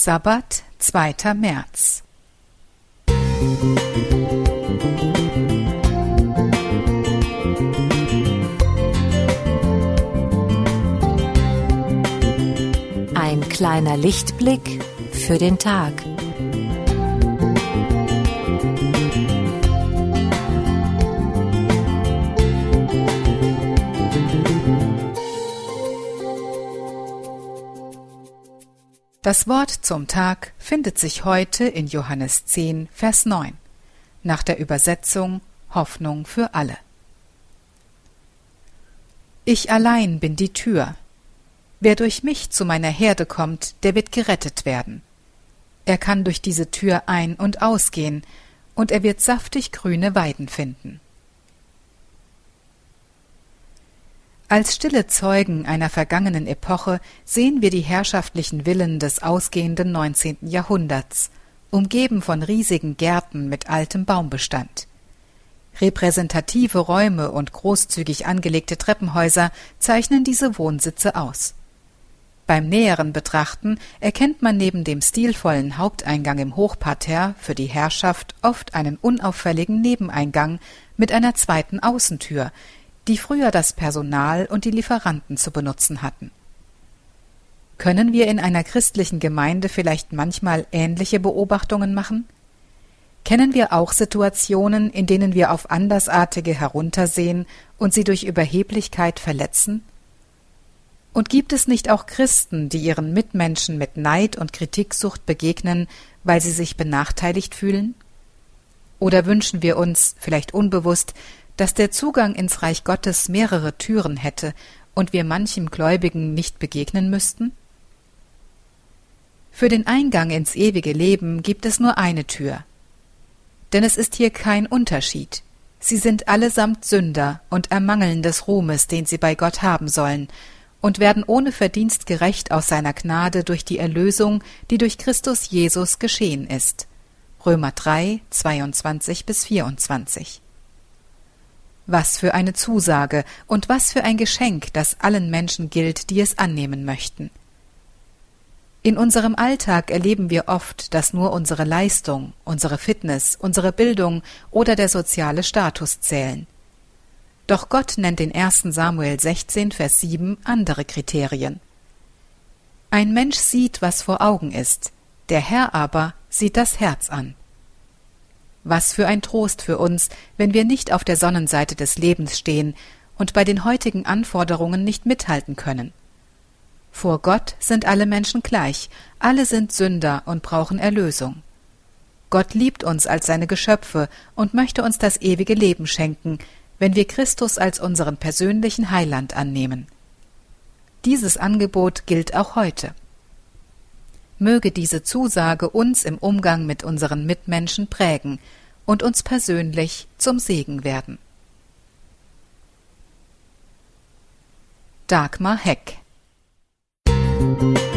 Sabbat, 2. März. Ein kleiner Lichtblick für den Tag. Das Wort zum Tag findet sich heute in Johannes 10, Vers 9, nach der Übersetzung Hoffnung für alle. Ich allein bin die Tür. Wer durch mich zu meiner Herde kommt, der wird gerettet werden. Er kann durch diese Tür ein- und ausgehen, und er wird saftig grüne Weiden finden. Als stille Zeugen einer vergangenen Epoche sehen wir die herrschaftlichen Villen des ausgehenden 19. Jahrhunderts, umgeben von riesigen Gärten mit altem Baumbestand. Repräsentative Räume und großzügig angelegte Treppenhäuser zeichnen diese Wohnsitze aus. Beim näheren Betrachten erkennt man neben dem stilvollen Haupteingang im Hochparterre für die Herrschaft oft einen unauffälligen Nebeneingang mit einer zweiten Außentür, die früher das Personal und die Lieferanten zu benutzen hatten. Können wir in einer christlichen Gemeinde vielleicht manchmal ähnliche Beobachtungen machen? Kennen wir auch Situationen, in denen wir auf Andersartige heruntersehen und sie durch Überheblichkeit verletzen? Und gibt es nicht auch Christen, die ihren Mitmenschen mit Neid und Kritiksucht begegnen, weil sie sich benachteiligt fühlen? Oder wünschen wir uns, vielleicht unbewusst, dass der Zugang ins Reich Gottes mehrere Türen hätte und wir manchem Gläubigen nicht begegnen müssten? Für den Eingang ins ewige Leben gibt es nur eine Tür. Denn es ist hier kein Unterschied. Sie sind allesamt Sünder und ermangeln des Ruhmes, den sie bei Gott haben sollen, und werden ohne Verdienst gerecht aus seiner Gnade durch die Erlösung, die durch Christus Jesus geschehen ist. Römer 3, 22 bis 24. Was für eine Zusage und was für ein Geschenk, das allen Menschen gilt, die es annehmen möchten. In unserem Alltag erleben wir oft, dass nur unsere Leistung, unsere Fitness, unsere Bildung oder der soziale Status zählen. Doch Gott nennt in 1 Samuel 16, Vers 7 andere Kriterien. Ein Mensch sieht, was vor Augen ist, der Herr aber sieht das Herz an. Was für ein Trost für uns, wenn wir nicht auf der Sonnenseite des Lebens stehen und bei den heutigen Anforderungen nicht mithalten können. Vor Gott sind alle Menschen gleich, alle sind Sünder und brauchen Erlösung. Gott liebt uns als seine Geschöpfe und möchte uns das ewige Leben schenken, wenn wir Christus als unseren persönlichen Heiland annehmen. Dieses Angebot gilt auch heute. Möge diese Zusage uns im Umgang mit unseren Mitmenschen prägen, und uns persönlich zum Segen werden. Dagmar Heck Musik